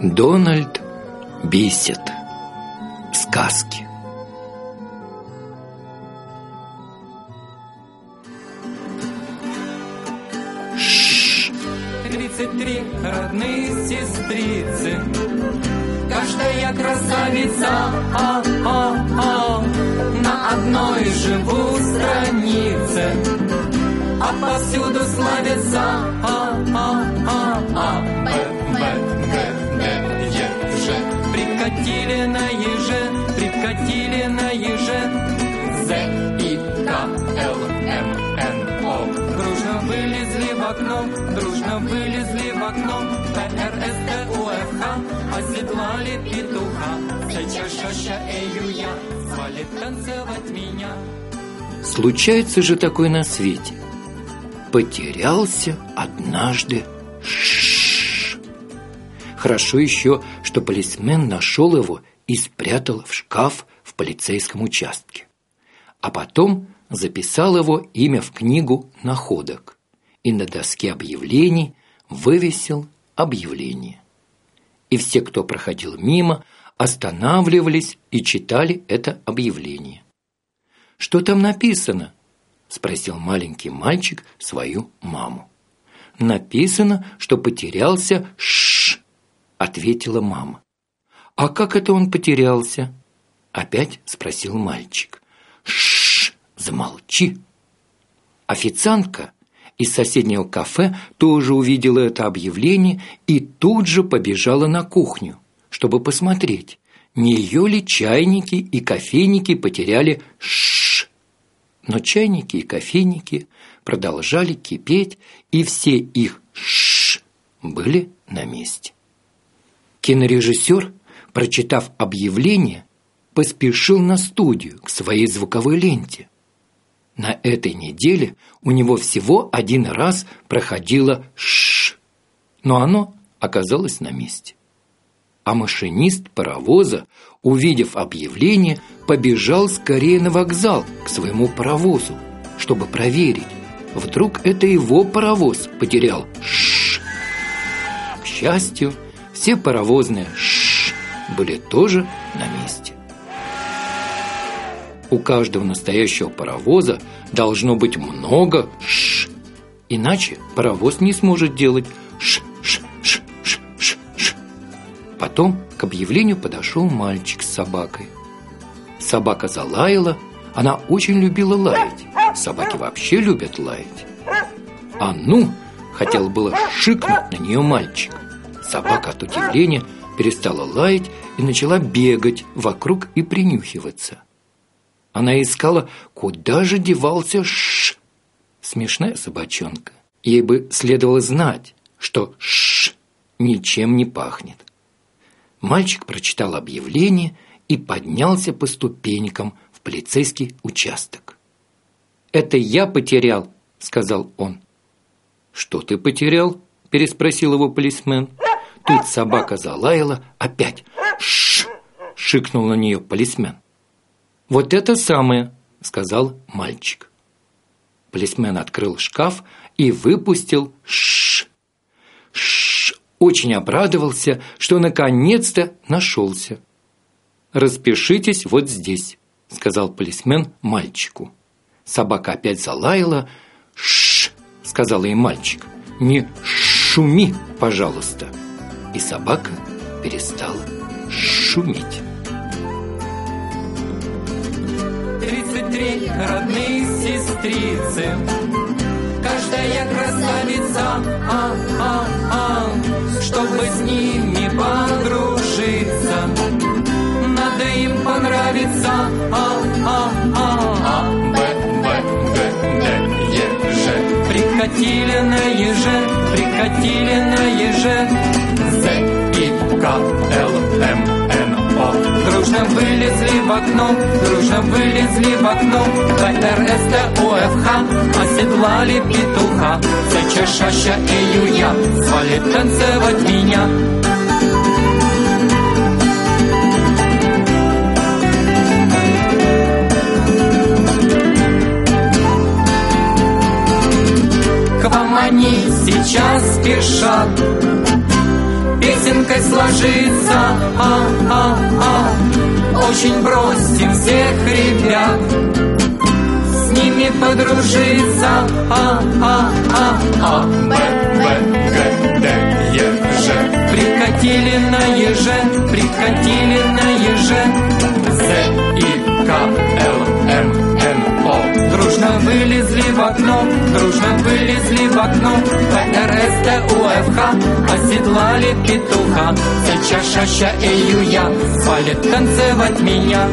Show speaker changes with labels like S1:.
S1: Дональд Бисет. Сказки.
S2: Тридцать три родные сестрицы, Каждая красавица, а, а, а, На одной живу странице, А повсюду славится, а, а, а, а, Б, Б, Г, Г, Е, Ж. Прикатили на еже, прикатили на еже, З, И, К, Л, М, Н, О. Дружно вылезли в окно, дружно вылезли в окно, П, Р, С, Т, У, Ф, Оседлали петуха. Сейчас шаща, эю я, звали танцевать меня.
S1: Случается же такое на свете. Потерялся однажды Ш. Хорошо еще, что полисмен нашел его и спрятал в шкаф в полицейском участке. А потом записал его имя в книгу находок и на доске объявлений вывесил объявление. И все, кто проходил мимо, останавливались и читали это объявление. «Что там написано?» – спросил маленький мальчик свою маму. «Написано, что потерялся Ш», – ответила мама. «А как это он потерялся?» – опять спросил мальчик. «Ш, замолчи!» Официантка из соседнего кафе тоже увидела это объявление и тут же побежала на кухню, чтобы посмотреть, не ее ли чайники и кофейники потеряли «ш». Но чайники и кофейники продолжали кипеть, и все их «ш» были на месте. Кинорежиссер, прочитав объявление, поспешил на студию к своей звуковой ленте. На этой неделе у него всего один раз проходило «ш», но оно оказалось на месте. А машинист паровоза, увидев объявление, побежал скорее на вокзал к своему паровозу, чтобы проверить, вдруг это его паровоз потерял «ш». К счастью, все паровозные «ш» были тоже на месте. У каждого настоящего паровоза должно быть много «ш». Иначе паровоз не сможет делать «ш, ш, ш, ш, ш, ш». Потом к объявлению подошел мальчик с собакой. Собака залаяла, она очень любила лаять. Собаки вообще любят лаять. А ну, хотел было шикнуть на нее мальчик. Собака от удивления перестала лаять и начала бегать вокруг и принюхиваться. Она искала, куда же девался Ш. Смешная собачонка. Ей бы следовало знать, что Ш ничем не пахнет. Мальчик прочитал объявление и поднялся по ступенькам в полицейский участок. «Это я потерял», — сказал он. «Что ты потерял?» – переспросил его полисмен. Тут собака залаяла опять. «Ш!» – шикнул на нее полисмен. «Вот это самое», – сказал мальчик. Полисмен открыл шкаф и выпустил «ш». «Ш» очень обрадовался, что наконец-то нашелся. «Распишитесь вот здесь», – сказал полисмен мальчику. Собака опять залаяла. «Ш», – сказал ей мальчик. «Не шуми, пожалуйста». И собака перестала шуметь.
S2: Три родные сестрицы, Каждая красавица, а, а, а, Чтобы с ними подружиться, Надо им понравиться, а, а, а, а, Б, Б, Г, Д, Е, Ж. Прикатили на еже, прикатили на еже, З, И, К, Л, М. Дружно вылезли в окно, дружно вылезли в окно Катер СТОФХ оседлали петуха Зачешаща июня свалит танцевать меня К вам они
S1: сейчас спешат песенкой сложится. А, а, а. Очень бросим всех ребят. С ними подружиться, а-а-а-а Б, Б, Г, вылезли в окно, дружно вылезли в окно. ПРС, УФХ оседлали петуха. Сейчас Шаща и Юя свалит танцевать меня